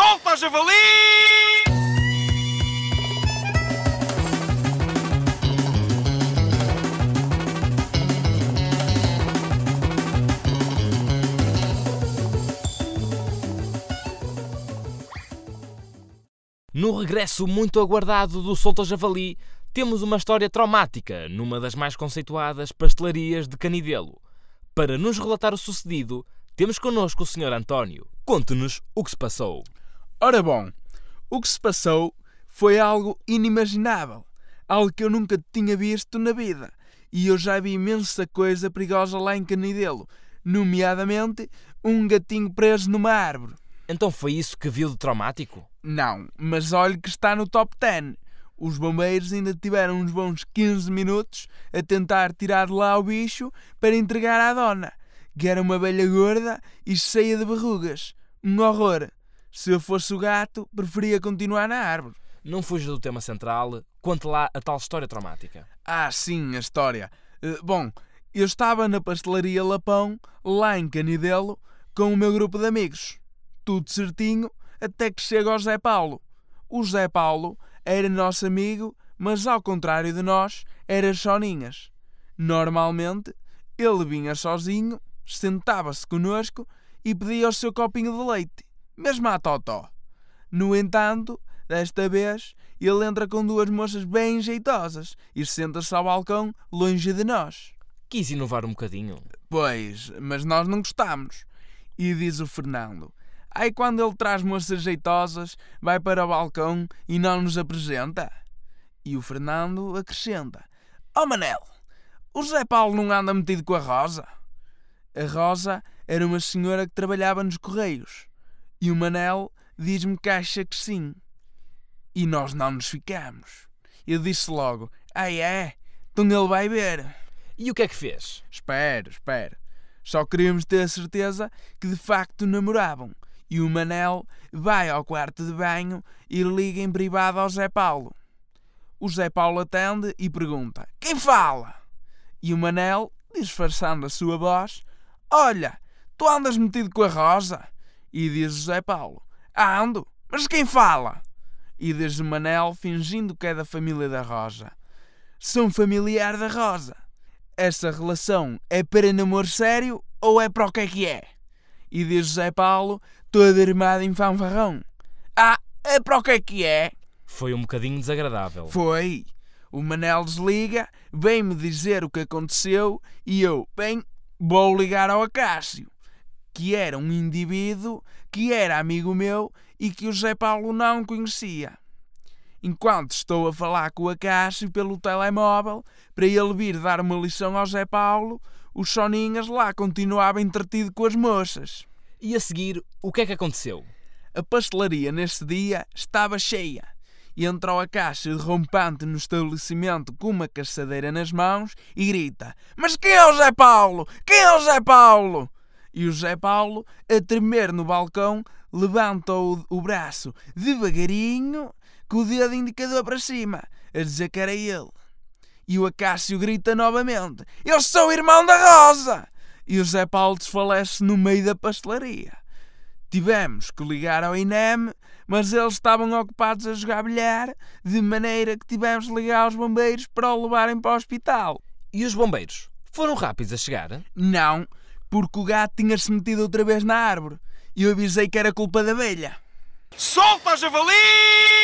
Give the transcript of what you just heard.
Solta, javali! No regresso muito aguardado do Solto Javali, temos uma história traumática numa das mais conceituadas pastelarias de Canidelo. Para nos relatar o sucedido, temos connosco o Sr. António. Conte-nos o que se passou. Ora bom, o que se passou foi algo inimaginável, algo que eu nunca tinha visto na vida, e eu já vi imensa coisa perigosa lá em Canidelo, nomeadamente um gatinho preso numa árvore. Então foi isso que viu de traumático? Não, mas olhe que está no top 10. Os bombeiros ainda tiveram uns bons 15 minutos a tentar tirar de lá o bicho para entregar à dona, que era uma velha gorda e cheia de verrugas. Um horror. Se eu fosse o gato, preferia continuar na árvore. Não fuja do tema central, conte lá a tal história traumática. Ah, sim, a história. Eh, bom, eu estava na pastelaria Lapão, lá em Canidelo, com o meu grupo de amigos. Tudo certinho, até que chega ao Zé Paulo. O Zé Paulo era nosso amigo, mas ao contrário de nós, era soninhas. Normalmente, ele vinha sozinho, sentava-se conosco e pedia o seu copinho de leite, mesmo à totó. No entanto, desta vez, ele entra com duas moças bem jeitosas e senta-se ao balcão longe de nós. Quis inovar um bocadinho. Pois, mas nós não gostamos. E diz o Fernando: Aí quando ele traz moças jeitosas, vai para o balcão e não nos apresenta? E o Fernando acrescenta: Oh Manel, o Zé Paulo não anda metido com a Rosa? A Rosa era uma senhora que trabalhava nos Correios. E o Manel diz-me que acha que sim. E nós não nos ficamos. Eu disse logo: Ah, é? Então ele vai ver. E o que é que fez? Espera, espera. Só queríamos ter a certeza que de facto namoravam. E o Manel vai ao quarto de banho e liga em privado ao Zé Paulo. O Zé Paulo atende e pergunta: Quem fala? E o Manel, disfarçando a sua voz: Olha, tu andas metido com a Rosa? E diz o Zé Paulo: Ando, mas quem fala? E diz o Manel, fingindo que é da família da Rosa: Sou familiar da Rosa. Essa relação é para namoro sério ou é para o que é que é? E diz José Paulo, todo armado em fanfarrão. Ah, é para o que é que é? Foi um bocadinho desagradável. Foi. O Manel desliga, vem-me dizer o que aconteceu e eu, bem, vou ligar ao Acácio, que era um indivíduo que era amigo meu e que o José Paulo não conhecia. Enquanto estou a falar com o Acácio pelo telemóvel, para ele vir dar uma lição ao Zé Paulo, os Soninhas lá continuava entretido com as moças. E a seguir, o que é que aconteceu? A pastelaria nesse dia estava cheia. E entrou a caixa rompante no estabelecimento com uma caçadeira nas mãos e grita: Mas quem é o Zé Paulo? Quem é o Zé Paulo? E o Zé Paulo, a tremer no balcão, levanta o, o braço devagarinho, com o dedo indicador para cima, a dizer que era ele. E o Acácio grita novamente: Eu sou o irmão da Rosa! E o Zé Paulo desfalece no meio da pastelaria. Tivemos que ligar ao INEM, mas eles estavam ocupados a jogar bilhar, de maneira que tivemos de ligar aos bombeiros para o levarem para o hospital. E os bombeiros? Foram rápidos a chegar? Não, porque o gato tinha-se metido outra vez na árvore. E eu avisei que era culpa da abelha. Solta, javali!